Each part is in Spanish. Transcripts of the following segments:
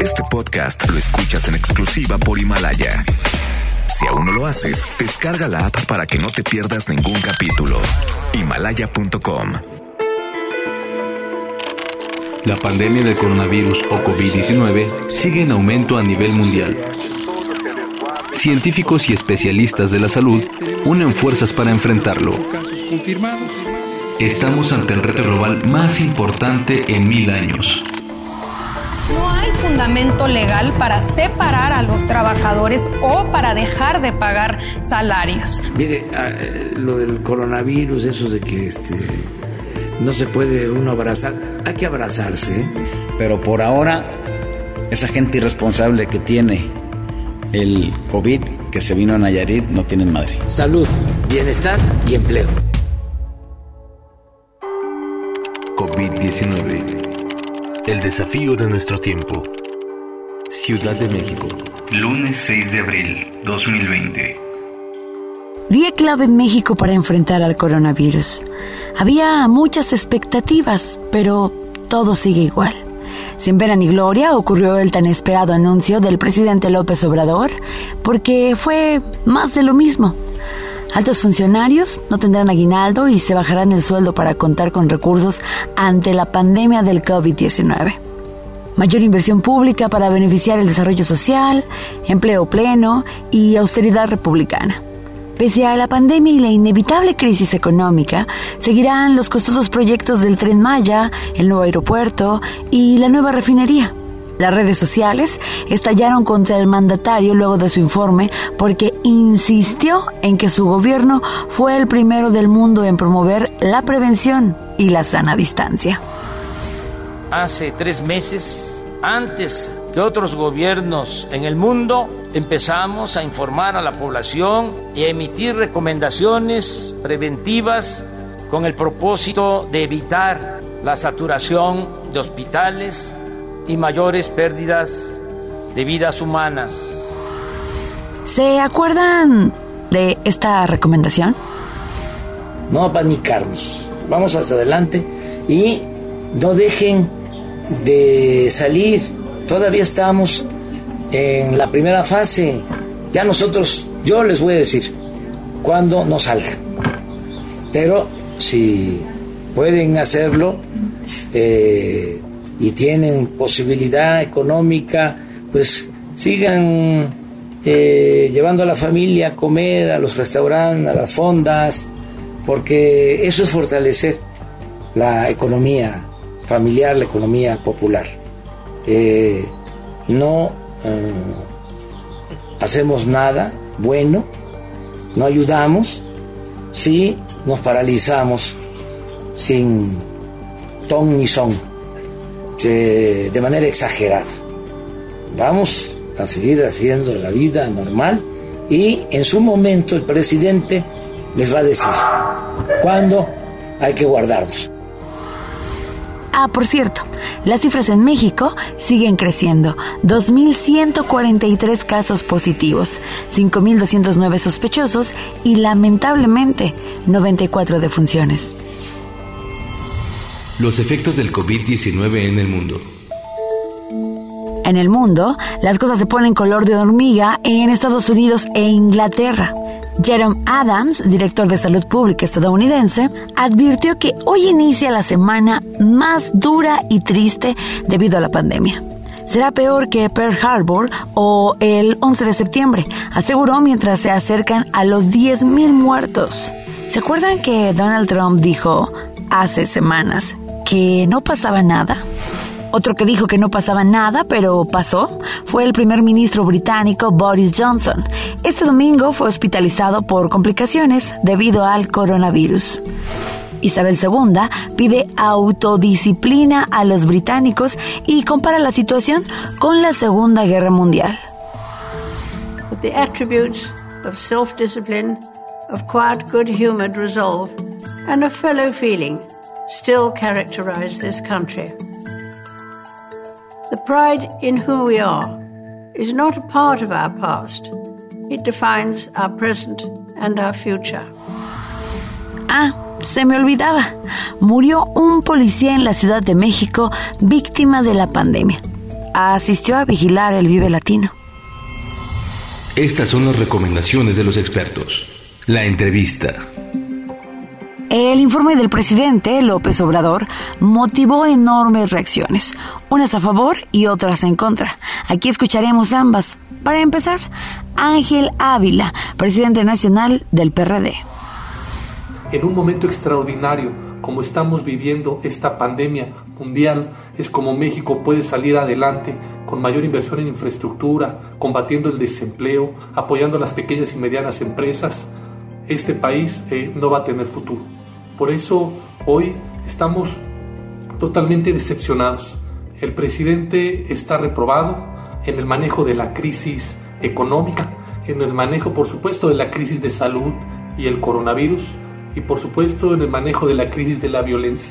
Este podcast lo escuchas en exclusiva por Himalaya. Si aún no lo haces, descarga la app para que no te pierdas ningún capítulo. Himalaya.com. La pandemia del coronavirus o COVID-19 sigue en aumento a nivel mundial. Científicos y especialistas de la salud unen fuerzas para enfrentarlo. Estamos ante el reto global más importante en mil años. Fundamento legal para separar a los trabajadores o para dejar de pagar salarios. Mire, ah, eh, lo del coronavirus, eso de que este, no se puede uno abrazar, hay que abrazarse. ¿eh? Pero por ahora, esa gente irresponsable que tiene el COVID, que se vino a Nayarit, no tienen madre. Salud, bienestar y empleo. COVID-19. El desafío de nuestro tiempo. Ciudad de México. Lunes 6 de abril 2020. Día clave en México para enfrentar al coronavirus. Había muchas expectativas, pero todo sigue igual. Sin pena ni gloria ocurrió el tan esperado anuncio del presidente López Obrador, porque fue más de lo mismo. Altos funcionarios no tendrán aguinaldo y se bajarán el sueldo para contar con recursos ante la pandemia del COVID-19. Mayor inversión pública para beneficiar el desarrollo social, empleo pleno y austeridad republicana. Pese a la pandemia y la inevitable crisis económica, seguirán los costosos proyectos del tren Maya, el nuevo aeropuerto y la nueva refinería. Las redes sociales estallaron contra el mandatario luego de su informe porque insistió en que su gobierno fue el primero del mundo en promover la prevención y la sana distancia. Hace tres meses, antes que otros gobiernos en el mundo, empezamos a informar a la población y a emitir recomendaciones preventivas con el propósito de evitar la saturación de hospitales y mayores pérdidas de vidas humanas. ¿Se acuerdan de esta recomendación? No apanicarnos. Vamos hacia adelante y no dejen de salir. Todavía estamos en la primera fase. Ya nosotros, yo les voy a decir cuándo no salgan. Pero si pueden hacerlo eh, y tienen posibilidad económica, pues sigan eh, llevando a la familia a comer, a los restaurantes, a las fondas, porque eso es fortalecer la economía familiar, la economía popular. Eh, no eh, hacemos nada bueno, no ayudamos si nos paralizamos sin ton ni son, de manera exagerada. Vamos a seguir haciendo la vida normal y en su momento el presidente les va a decir cuándo hay que guardarnos. Ah, por cierto, las cifras en México siguen creciendo. 2.143 casos positivos, 5.209 sospechosos y lamentablemente 94 defunciones. Los efectos del COVID-19 en el mundo. En el mundo, las cosas se ponen color de hormiga en Estados Unidos e Inglaterra. Jerome Adams, director de salud pública estadounidense, advirtió que hoy inicia la semana más dura y triste debido a la pandemia. Será peor que Pearl Harbor o el 11 de septiembre, aseguró mientras se acercan a los 10.000 muertos. ¿Se acuerdan que Donald Trump dijo hace semanas que no pasaba nada? Otro que dijo que no pasaba nada, pero pasó, fue el primer ministro británico Boris Johnson. Este domingo fue hospitalizado por complicaciones debido al coronavirus. Isabel II pide autodisciplina a los británicos y compara la situación con la Segunda Guerra Mundial. The attributes of self-discipline, of quiet, good-humored resolve, and of fellow feeling still characterize this country. The pride in who we are is not a part of our past. It defines our present and our future. Ah, se me olvidaba. Murió un policía en la Ciudad de México víctima de la pandemia. asistió a vigilar el Vive Latino. Estas son las recomendaciones de los expertos. La entrevista. El informe del presidente López Obrador motivó enormes reacciones, unas a favor y otras en contra. Aquí escucharemos ambas. Para empezar, Ángel Ávila, presidente nacional del PRD. En un momento extraordinario, como estamos viviendo esta pandemia mundial, es como México puede salir adelante con mayor inversión en infraestructura, combatiendo el desempleo, apoyando a las pequeñas y medianas empresas. Este país eh, no va a tener futuro. Por eso hoy estamos totalmente decepcionados. El presidente está reprobado en el manejo de la crisis económica, en el manejo, por supuesto, de la crisis de salud y el coronavirus, y por supuesto en el manejo de la crisis de la violencia.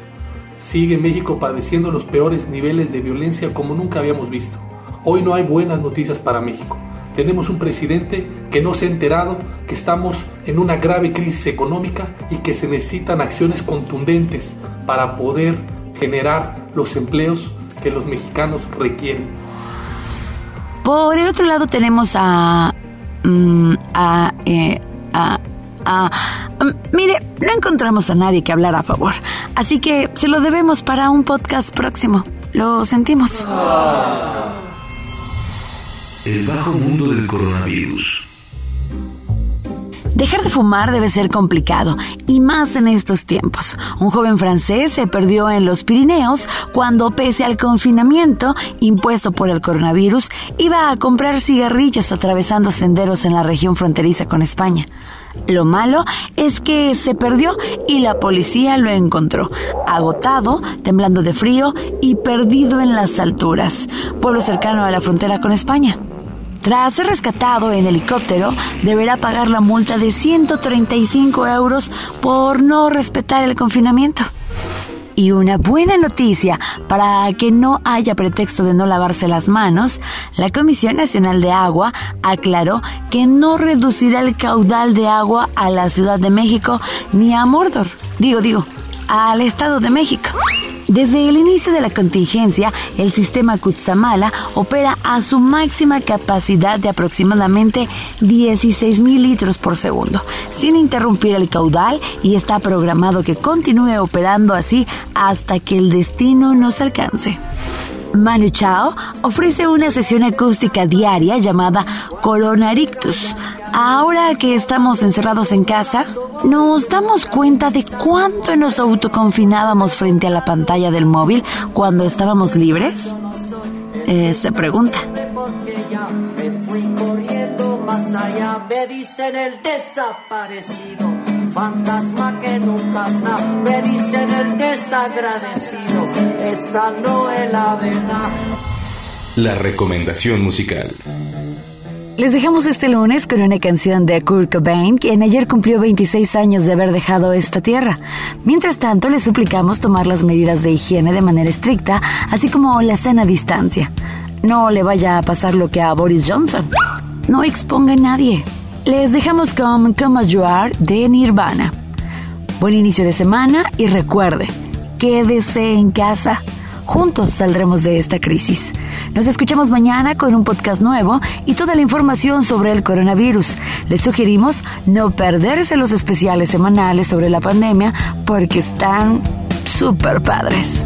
Sigue México padeciendo los peores niveles de violencia como nunca habíamos visto. Hoy no hay buenas noticias para México. Tenemos un presidente que no se ha enterado que estamos en una grave crisis económica y que se necesitan acciones contundentes para poder generar los empleos que los mexicanos requieren. Por el otro lado tenemos a... Mm, a, eh, a, a mm, mire, no encontramos a nadie que hablar a favor, así que se lo debemos para un podcast próximo. Lo sentimos. El bajo mundo del coronavirus. Dejar de fumar debe ser complicado, y más en estos tiempos. Un joven francés se perdió en los Pirineos cuando, pese al confinamiento impuesto por el coronavirus, iba a comprar cigarrillos atravesando senderos en la región fronteriza con España. Lo malo es que se perdió y la policía lo encontró, agotado, temblando de frío y perdido en las alturas, pueblo cercano a la frontera con España. Tras ser rescatado en helicóptero, deberá pagar la multa de 135 euros por no respetar el confinamiento. Y una buena noticia para que no haya pretexto de no lavarse las manos, la Comisión Nacional de Agua aclaró que no reducirá el caudal de agua a la Ciudad de México ni a Mordor, digo, digo, al Estado de México. Desde el inicio de la contingencia, el sistema Kutsamala opera a su máxima capacidad de aproximadamente 16 mil litros por segundo, sin interrumpir el caudal y está programado que continúe operando así hasta que el destino nos alcance. Manu Chao ofrece una sesión acústica diaria llamada Coronarictus. Ahora que estamos encerrados en casa, ¿nos damos cuenta de cuánto nos autoconfinábamos frente a la pantalla del móvil cuando estábamos libres? Eh, se pregunta. me dicen el desaparecido, fantasma que nunca está, me dicen el desagradecido, esa no es la verdad. La recomendación musical. Les dejamos este lunes con una canción de Kurt Cobain, quien ayer cumplió 26 años de haber dejado esta tierra. Mientras tanto, les suplicamos tomar las medidas de higiene de manera estricta, así como la sana distancia. No le vaya a pasar lo que a Boris Johnson. No exponga a nadie. Les dejamos con Come You Are de Nirvana. Buen inicio de semana y recuerde, quédese en casa. Juntos saldremos de esta crisis. Nos escuchamos mañana con un podcast nuevo y toda la información sobre el coronavirus. Les sugerimos no perderse los especiales semanales sobre la pandemia porque están súper padres.